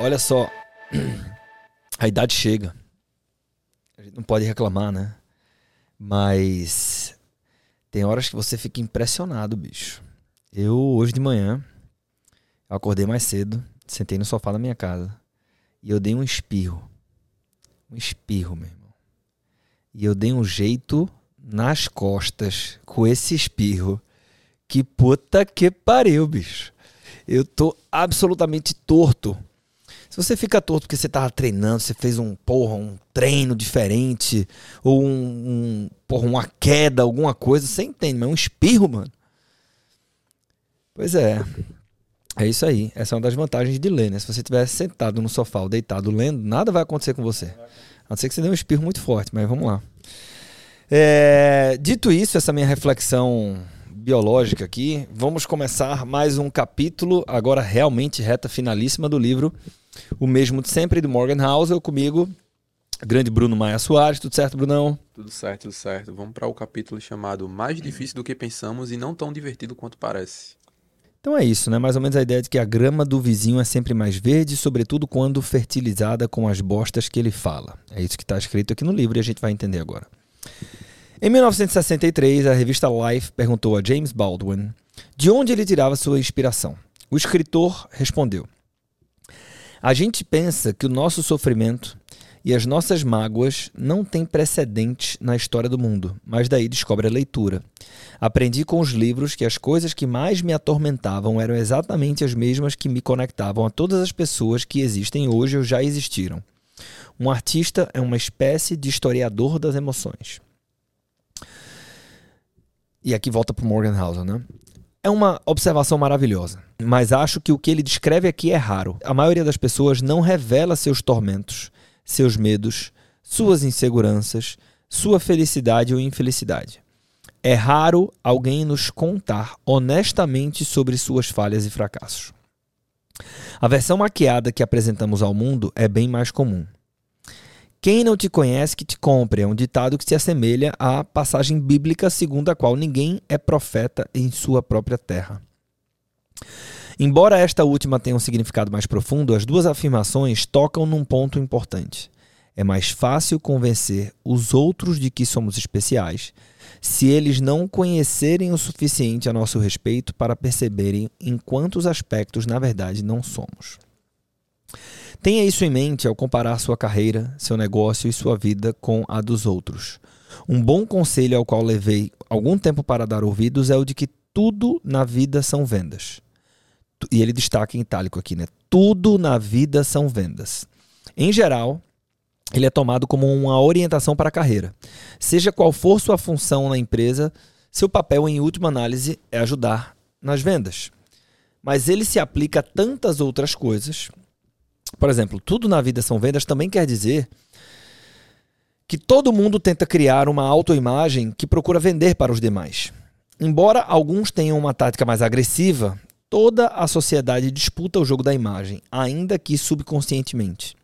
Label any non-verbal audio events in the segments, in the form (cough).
Olha só. (clears throat) A idade chega. A gente não pode reclamar, né? Mas tem horas que você fica impressionado, bicho. Eu, hoje de manhã, acordei mais cedo, sentei no sofá da minha casa e eu dei um espirro. Um espirro, meu irmão. E eu dei um jeito nas costas com esse espirro. Que puta que pariu, bicho. Eu tô absolutamente torto. Se você fica torto porque você tava treinando, você fez um, porra, um treino diferente, ou um, um porra, uma queda, alguma coisa, você entende, mas é um espirro, mano. Pois é. É isso aí. Essa é uma das vantagens de ler, né? Se você estiver sentado no sofá ou deitado lendo, nada vai acontecer com você. A não ser que você dê um espirro muito forte, mas vamos lá. É, dito isso, essa minha reflexão biológica aqui, vamos começar mais um capítulo, agora realmente reta finalíssima do livro O Mesmo de Sempre, do Morgan Housel, comigo, grande Bruno Maia Soares. Tudo certo, Brunão? Tudo certo, tudo certo. Vamos para o capítulo chamado Mais Difícil do que Pensamos e Não Tão Divertido Quanto Parece. Então é isso, né? Mais ou menos a ideia de que a grama do vizinho é sempre mais verde, sobretudo quando fertilizada com as bostas que ele fala. É isso que está escrito aqui no livro e a gente vai entender agora. Em 1963, a revista Life perguntou a James Baldwin de onde ele tirava sua inspiração. O escritor respondeu: A gente pensa que o nosso sofrimento e as nossas mágoas não têm precedentes na história do mundo, mas daí descobre a leitura. Aprendi com os livros que as coisas que mais me atormentavam eram exatamente as mesmas que me conectavam a todas as pessoas que existem hoje ou já existiram. Um artista é uma espécie de historiador das emoções. E aqui volta para Morgan Housel, né? É uma observação maravilhosa, mas acho que o que ele descreve aqui é raro. A maioria das pessoas não revela seus tormentos, seus medos, suas inseguranças, sua felicidade ou infelicidade. É raro alguém nos contar honestamente sobre suas falhas e fracassos. A versão maquiada que apresentamos ao mundo é bem mais comum. Quem não te conhece, que te compre, é um ditado que se assemelha à passagem bíblica segundo a qual ninguém é profeta em sua própria terra. Embora esta última tenha um significado mais profundo, as duas afirmações tocam num ponto importante. É mais fácil convencer os outros de que somos especiais se eles não conhecerem o suficiente a nosso respeito para perceberem em quantos aspectos, na verdade, não somos. Tenha isso em mente ao comparar sua carreira, seu negócio e sua vida com a dos outros. Um bom conselho ao qual levei algum tempo para dar ouvidos é o de que tudo na vida são vendas. E ele destaca em itálico aqui, né? Tudo na vida são vendas. Em geral, ele é tomado como uma orientação para a carreira. Seja qual for sua função na empresa, seu papel, em última análise, é ajudar nas vendas. Mas ele se aplica a tantas outras coisas por exemplo, tudo na vida são vendas também quer dizer que todo mundo tenta criar uma autoimagem que procura vender para os demais. Embora alguns tenham uma tática mais agressiva, toda a sociedade disputa o jogo da imagem, ainda que subconscientemente.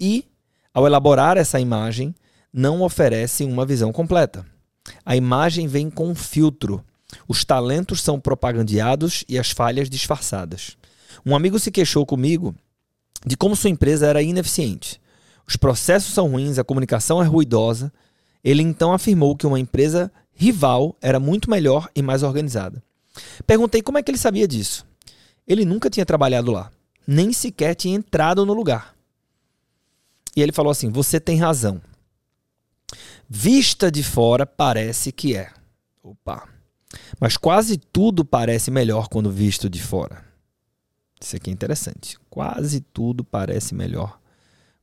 E, ao elaborar essa imagem, não oferece uma visão completa. A imagem vem com um filtro. Os talentos são propagandeados e as falhas disfarçadas. Um amigo se queixou comigo de como sua empresa era ineficiente. Os processos são ruins, a comunicação é ruidosa. Ele então afirmou que uma empresa rival era muito melhor e mais organizada. Perguntei como é que ele sabia disso. Ele nunca tinha trabalhado lá, nem sequer tinha entrado no lugar. E ele falou assim: Você tem razão. Vista de fora parece que é. Opa. Mas quase tudo parece melhor quando visto de fora. Isso aqui é interessante. Quase tudo parece melhor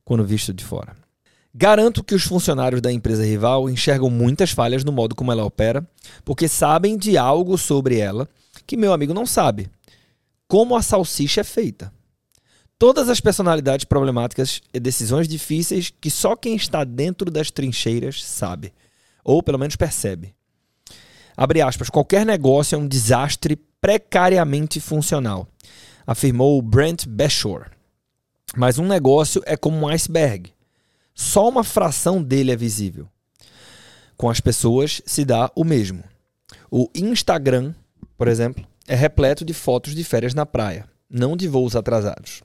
quando visto de fora. Garanto que os funcionários da empresa rival enxergam muitas falhas no modo como ela opera, porque sabem de algo sobre ela que meu amigo não sabe. Como a salsicha é feita. Todas as personalidades problemáticas e decisões difíceis que só quem está dentro das trincheiras sabe, ou pelo menos percebe. Abre aspas, qualquer negócio é um desastre precariamente funcional afirmou Brent Beshore. Mas um negócio é como um iceberg. Só uma fração dele é visível. Com as pessoas se dá o mesmo. O Instagram, por exemplo, é repleto de fotos de férias na praia, não de voos atrasados.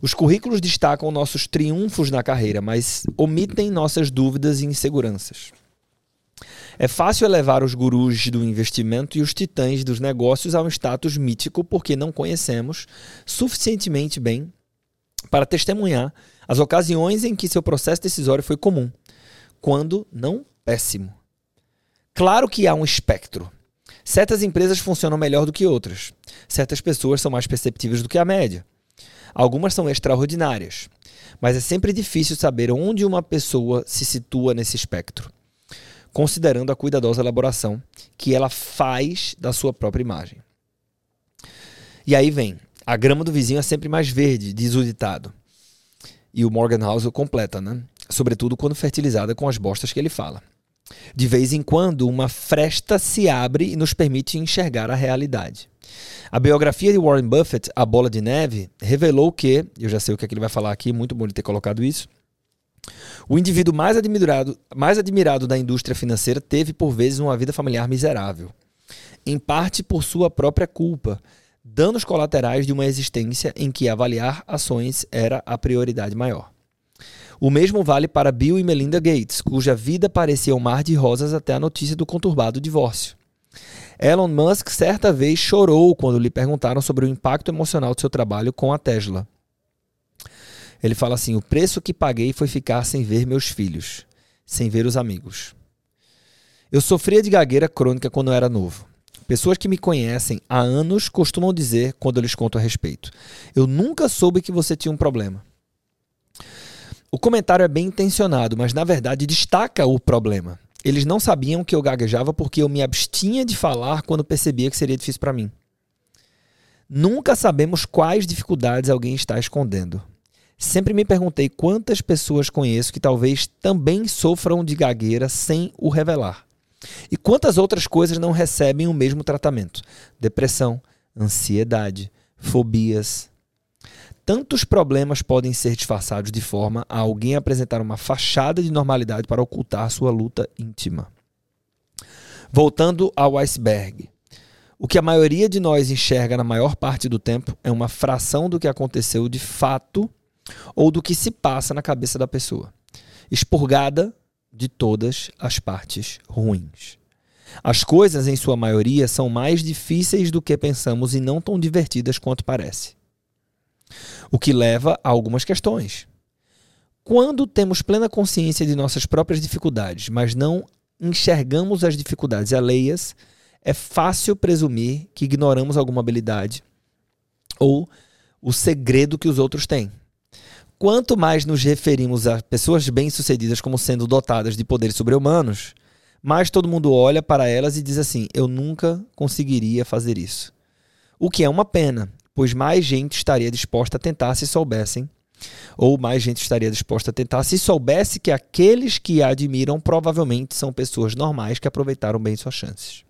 Os currículos destacam nossos triunfos na carreira, mas omitem nossas dúvidas e inseguranças. É fácil elevar os gurus do investimento e os titãs dos negócios a um status mítico porque não conhecemos suficientemente bem para testemunhar as ocasiões em que seu processo decisório foi comum, quando não péssimo. Claro que há um espectro. Certas empresas funcionam melhor do que outras. Certas pessoas são mais perceptíveis do que a média. Algumas são extraordinárias. Mas é sempre difícil saber onde uma pessoa se situa nesse espectro considerando a cuidadosa elaboração que ela faz da sua própria imagem. E aí vem: a grama do vizinho é sempre mais verde, diz o ditado. E o Morgan House completa, né? Sobretudo quando fertilizada com as bostas que ele fala. De vez em quando, uma fresta se abre e nos permite enxergar a realidade. A biografia de Warren Buffett, A Bola de Neve, revelou que, eu já sei o que, é que ele vai falar aqui, muito bom ele ter colocado isso, o indivíduo mais admirado, mais admirado da indústria financeira teve, por vezes, uma vida familiar miserável. Em parte por sua própria culpa, danos colaterais de uma existência em que avaliar ações era a prioridade maior. O mesmo vale para Bill e Melinda Gates, cuja vida parecia um mar de rosas até a notícia do conturbado divórcio. Elon Musk certa vez chorou quando lhe perguntaram sobre o impacto emocional de seu trabalho com a Tesla. Ele fala assim: o preço que paguei foi ficar sem ver meus filhos, sem ver os amigos. Eu sofria de gagueira crônica quando eu era novo. Pessoas que me conhecem há anos costumam dizer, quando eu lhes conto a respeito, eu nunca soube que você tinha um problema. O comentário é bem intencionado, mas na verdade destaca o problema. Eles não sabiam que eu gaguejava porque eu me abstinha de falar quando percebia que seria difícil para mim. Nunca sabemos quais dificuldades alguém está escondendo. Sempre me perguntei quantas pessoas conheço que talvez também sofram de gagueira sem o revelar. E quantas outras coisas não recebem o mesmo tratamento? Depressão, ansiedade, fobias. Tantos problemas podem ser disfarçados de forma a alguém apresentar uma fachada de normalidade para ocultar sua luta íntima. Voltando ao iceberg. O que a maioria de nós enxerga na maior parte do tempo é uma fração do que aconteceu de fato ou do que se passa na cabeça da pessoa, expurgada de todas as partes ruins. As coisas, em sua maioria, são mais difíceis do que pensamos e não tão divertidas quanto parece. O que leva a algumas questões. Quando temos plena consciência de nossas próprias dificuldades, mas não enxergamos as dificuldades alheias, é fácil presumir que ignoramos alguma habilidade ou o segredo que os outros têm. Quanto mais nos referimos a pessoas bem-sucedidas como sendo dotadas de poderes sobre-humanos, mais todo mundo olha para elas e diz assim: eu nunca conseguiria fazer isso. O que é uma pena, pois mais gente estaria disposta a tentar se soubessem, ou mais gente estaria disposta a tentar se soubesse que aqueles que a admiram provavelmente são pessoas normais que aproveitaram bem suas chances.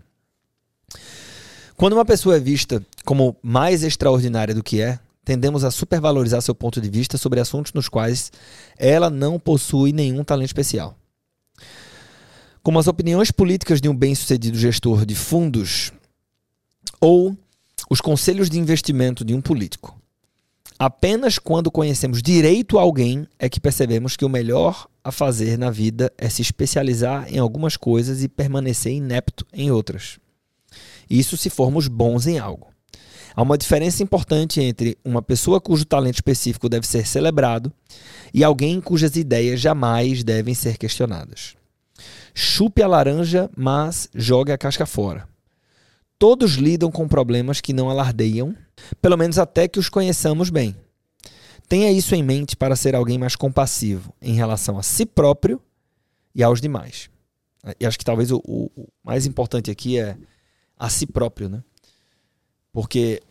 Quando uma pessoa é vista como mais extraordinária do que é, tendemos a supervalorizar seu ponto de vista sobre assuntos nos quais ela não possui nenhum talento especial. Como as opiniões políticas de um bem-sucedido gestor de fundos ou os conselhos de investimento de um político. Apenas quando conhecemos direito alguém é que percebemos que o melhor a fazer na vida é se especializar em algumas coisas e permanecer inepto em outras. Isso se formos bons em algo. Há uma diferença importante entre uma pessoa cujo talento específico deve ser celebrado e alguém cujas ideias jamais devem ser questionadas. Chupe a laranja, mas jogue a casca fora. Todos lidam com problemas que não alardeiam, pelo menos até que os conheçamos bem. Tenha isso em mente para ser alguém mais compassivo em relação a si próprio e aos demais. E acho que talvez o, o mais importante aqui é a si próprio, né? Porque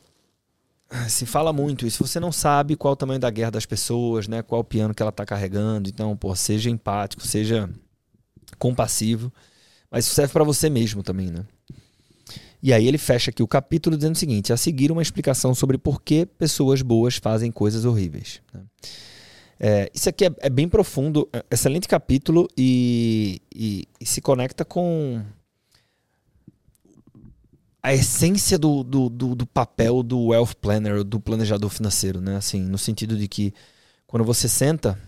se fala muito isso. Você não sabe qual o tamanho da guerra das pessoas, né? Qual o piano que ela está carregando. Então, pô, seja empático, seja compassivo. Mas isso serve para você mesmo também, né? E aí ele fecha aqui o capítulo dizendo o seguinte: a seguir uma explicação sobre por que pessoas boas fazem coisas horríveis. Né? É, isso aqui é, é, bem profundo, é excelente capítulo e, e, e se conecta com a essência do, do, do, do, papel do wealth planner, do planejador financeiro, né? Assim, no sentido de que quando você senta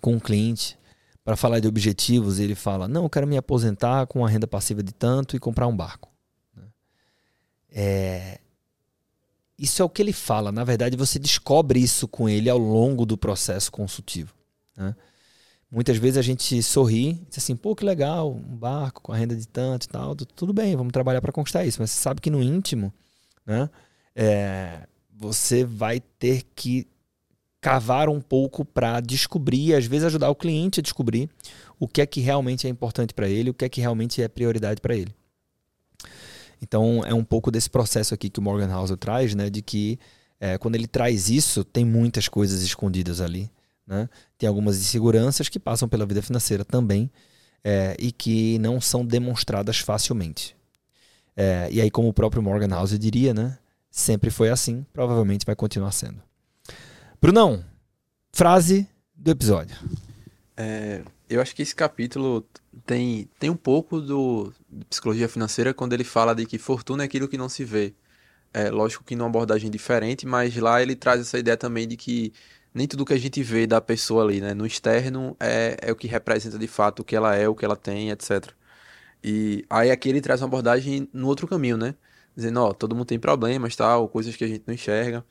com um cliente para falar de objetivos, ele fala: Não, eu quero me aposentar com uma renda passiva de tanto e comprar um barco. Né? É... Isso é o que ele fala. Na verdade, você descobre isso com ele ao longo do processo consultivo. Né? Muitas vezes a gente sorri, diz assim, pô, que legal, um barco com a renda de tanto e tal, tudo bem, vamos trabalhar para conquistar isso. Mas você sabe que no íntimo, né, é, você vai ter que cavar um pouco para descobrir, às vezes ajudar o cliente a descobrir o que é que realmente é importante para ele, o que é que realmente é prioridade para ele. Então é um pouco desse processo aqui que o Morgan Housel traz, né, de que é, quando ele traz isso, tem muitas coisas escondidas ali. Né? Tem algumas inseguranças que passam pela vida financeira também é, e que não são demonstradas facilmente. É, e aí, como o próprio Morgan House diria, né? Sempre foi assim, provavelmente vai continuar sendo. Brunão, frase do episódio. É, eu acho que esse capítulo tem, tem um pouco do psicologia financeira quando ele fala de que fortuna é aquilo que não se vê. É, lógico que numa abordagem diferente, mas lá ele traz essa ideia também de que nem tudo que a gente vê da pessoa ali, né, no externo é, é o que representa de fato o que ela é, o que ela tem, etc. E aí aqui ele traz uma abordagem no outro caminho, né? Dizendo, ó, todo mundo tem problemas, tal, coisas que a gente não enxerga.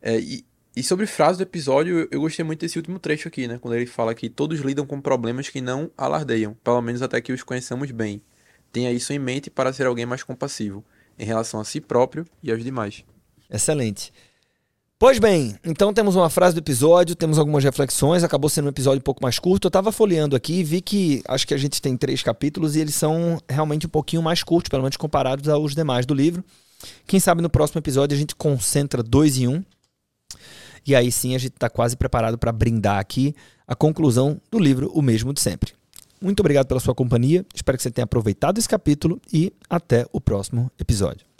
É, e, e sobre frase do episódio, eu gostei muito desse último trecho aqui, né? Quando ele fala que todos lidam com problemas que não alardeiam, pelo menos até que os conheçamos bem. Tenha isso em mente para ser alguém mais compassivo, em relação a si próprio e aos demais. Excelente. Pois bem, então temos uma frase do episódio, temos algumas reflexões, acabou sendo um episódio um pouco mais curto. Eu estava folheando aqui e vi que acho que a gente tem três capítulos e eles são realmente um pouquinho mais curtos, pelo menos comparados aos demais do livro. Quem sabe no próximo episódio a gente concentra dois em um. E aí sim a gente está quase preparado para brindar aqui a conclusão do livro O Mesmo de Sempre. Muito obrigado pela sua companhia, espero que você tenha aproveitado esse capítulo e até o próximo episódio.